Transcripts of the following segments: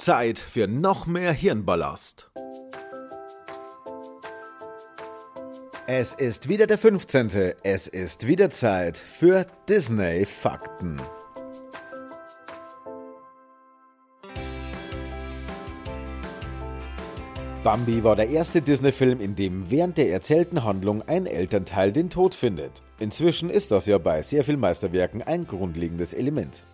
Zeit für noch mehr Hirnballast. Es ist wieder der 15. Es ist wieder Zeit für Disney Fakten. Bambi war der erste Disney-Film, in dem während der erzählten Handlung ein Elternteil den Tod findet. Inzwischen ist das ja bei sehr vielen Meisterwerken ein grundlegendes Element.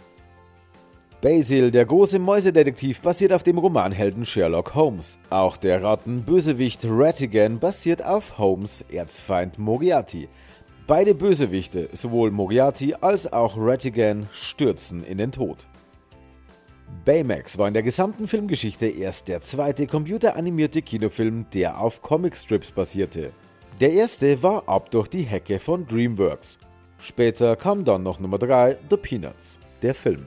Basil, der große Mäusedetektiv, basiert auf dem Romanhelden Sherlock Holmes. Auch der Rattenbösewicht Ratigan basiert auf Holmes Erzfeind Moriarty. Beide Bösewichte, sowohl Moriarty als auch Ratigan, stürzen in den Tod. Baymax war in der gesamten Filmgeschichte erst der zweite computeranimierte Kinofilm, der auf Comicstrips basierte. Der erste war Ab durch die Hecke von DreamWorks. Später kam dann noch Nummer 3, The Peanuts, der Film.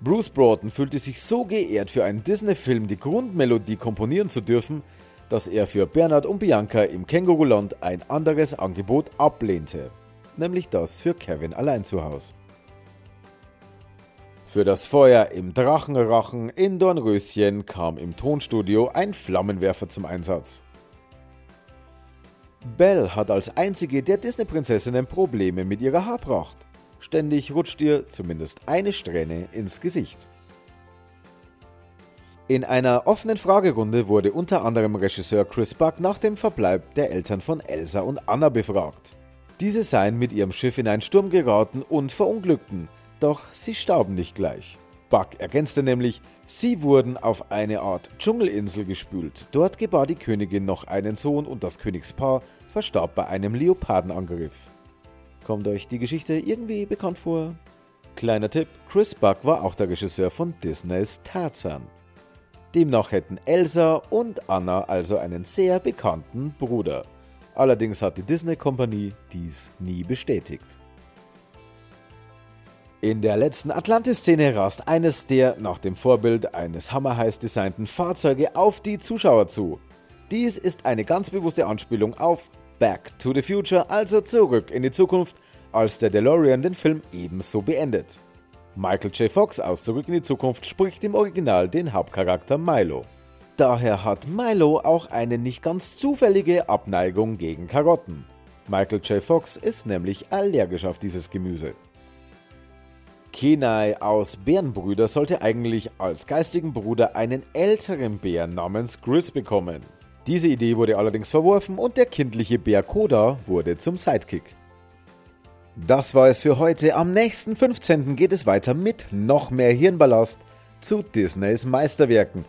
Bruce Broughton fühlte sich so geehrt, für einen Disney-Film die Grundmelodie komponieren zu dürfen, dass er für Bernhard und Bianca im Känguruland ein anderes Angebot ablehnte, nämlich das für Kevin allein zu Hause. Für das Feuer im Drachenrachen in Dornröschen kam im Tonstudio ein Flammenwerfer zum Einsatz. Belle hat als einzige der Disney-Prinzessinnen Probleme mit ihrer Haarpracht. Ständig rutscht ihr zumindest eine Strähne ins Gesicht. In einer offenen Fragerunde wurde unter anderem Regisseur Chris Buck nach dem Verbleib der Eltern von Elsa und Anna befragt. Diese seien mit ihrem Schiff in einen Sturm geraten und verunglückten, doch sie starben nicht gleich. Buck ergänzte nämlich, sie wurden auf eine Art Dschungelinsel gespült. Dort gebar die Königin noch einen Sohn und das Königspaar verstarb bei einem Leopardenangriff. Kommt euch die Geschichte irgendwie bekannt vor? Kleiner Tipp, Chris Buck war auch der Regisseur von Disneys Tarzan. Demnach hätten Elsa und Anna also einen sehr bekannten Bruder. Allerdings hat die Disney-Kompanie dies nie bestätigt. In der letzten Atlantis-Szene rast eines der nach dem Vorbild eines hammerheiß designten Fahrzeuge auf die Zuschauer zu. Dies ist eine ganz bewusste Anspielung auf Back to the Future, also zurück in die Zukunft, als der DeLorean den Film ebenso beendet. Michael J. Fox aus Zurück in die Zukunft spricht im Original den Hauptcharakter Milo. Daher hat Milo auch eine nicht ganz zufällige Abneigung gegen Karotten. Michael J. Fox ist nämlich allergisch auf dieses Gemüse. Kenai aus Bärenbrüder sollte eigentlich als geistigen Bruder einen älteren Bären namens Gris bekommen. Diese Idee wurde allerdings verworfen und der kindliche Bär Koda wurde zum Sidekick. Das war es für heute. Am nächsten 15. geht es weiter mit noch mehr Hirnballast zu Disneys Meisterwerken.